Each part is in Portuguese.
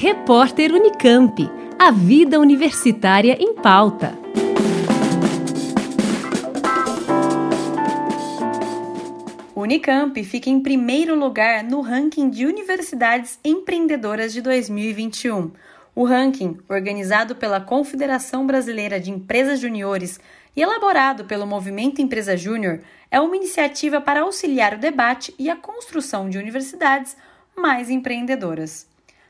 Repórter Unicamp. A vida universitária em pauta. Unicamp fica em primeiro lugar no ranking de universidades empreendedoras de 2021. O ranking, organizado pela Confederação Brasileira de Empresas Juniores e elaborado pelo Movimento Empresa Júnior, é uma iniciativa para auxiliar o debate e a construção de universidades mais empreendedoras.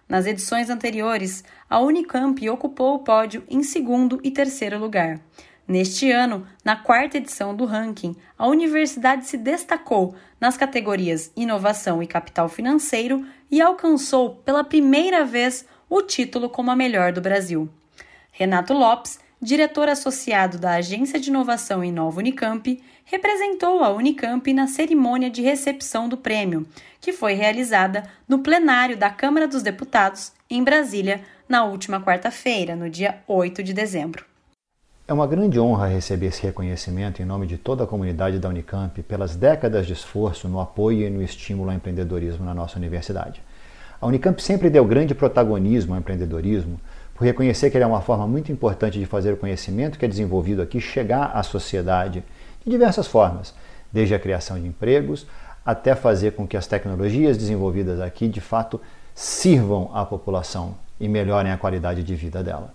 Nas edições anteriores, a Unicamp ocupou o pódio em segundo e terceiro lugar. Neste ano, na quarta edição do ranking, a universidade se destacou nas categorias Inovação e Capital Financeiro e alcançou pela primeira vez o título como a melhor do Brasil. Renato Lopes, diretor associado da Agência de Inovação e Nova Unicamp, representou a Unicamp na cerimônia de recepção do prêmio, que foi realizada no plenário da Câmara dos Deputados, em Brasília, na última quarta-feira, no dia 8 de dezembro. É uma grande honra receber esse reconhecimento em nome de toda a comunidade da Unicamp pelas décadas de esforço no apoio e no estímulo ao empreendedorismo na nossa universidade. A Unicamp sempre deu grande protagonismo ao empreendedorismo, reconhecer que ele é uma forma muito importante de fazer o conhecimento que é desenvolvido aqui chegar à sociedade de diversas formas, desde a criação de empregos até fazer com que as tecnologias desenvolvidas aqui de fato sirvam à população e melhorem a qualidade de vida dela.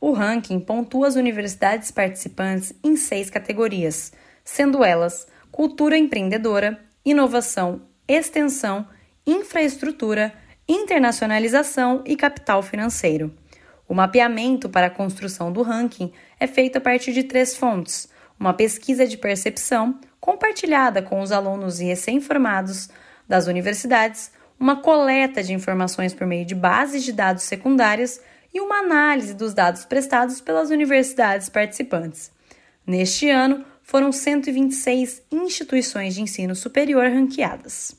O ranking pontua as universidades participantes em seis categorias, sendo elas cultura empreendedora, inovação, extensão, infraestrutura, internacionalização e capital financeiro. O mapeamento para a construção do ranking é feito a partir de três fontes: uma pesquisa de percepção compartilhada com os alunos e recém-formados das universidades, uma coleta de informações por meio de bases de dados secundárias e uma análise dos dados prestados pelas universidades participantes. Neste ano, foram 126 instituições de ensino superior ranqueadas.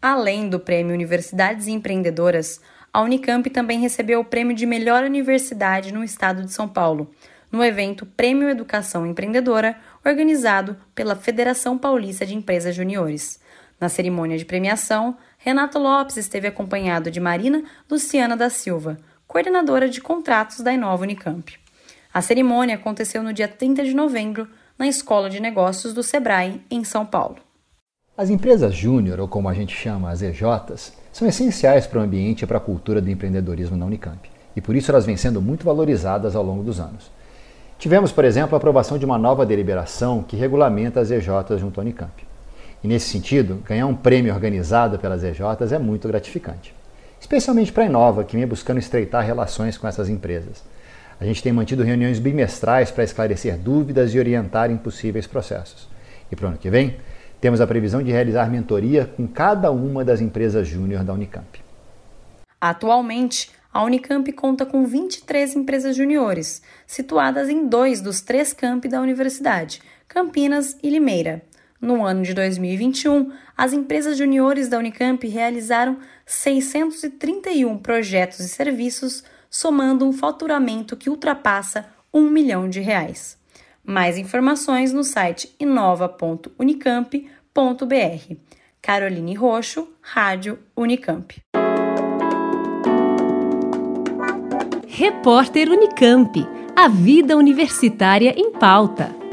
Além do Prêmio Universidades Empreendedoras, a Unicamp também recebeu o prêmio de melhor universidade no estado de São Paulo, no evento Prêmio Educação Empreendedora, organizado pela Federação Paulista de Empresas Juniores. Na cerimônia de premiação, Renato Lopes esteve acompanhado de Marina Luciana da Silva, coordenadora de contratos da Inova Unicamp. A cerimônia aconteceu no dia 30 de novembro na Escola de Negócios do Sebrae, em São Paulo. As empresas júnior, ou como a gente chama as EJs, são essenciais para o ambiente e para a cultura do empreendedorismo na Unicamp, e por isso elas vêm sendo muito valorizadas ao longo dos anos. Tivemos, por exemplo, a aprovação de uma nova deliberação que regulamenta as EJs junto à Unicamp. E nesse sentido, ganhar um prêmio organizado pelas EJs é muito gratificante. Especialmente para a Inova, que vem buscando estreitar relações com essas empresas. A gente tem mantido reuniões bimestrais para esclarecer dúvidas e orientar em possíveis processos. E para o ano que vem, temos a previsão de realizar mentoria com cada uma das empresas júnior da Unicamp. Atualmente, a Unicamp conta com 23 empresas juniores, situadas em dois dos três campi da universidade, Campinas e Limeira. No ano de 2021, as empresas juniores da Unicamp realizaram 631 projetos e serviços, somando um faturamento que ultrapassa um milhão de reais. Mais informações no site inova.unicamp.br. Caroline Roxo, Rádio Unicamp. Repórter Unicamp. A vida universitária em pauta.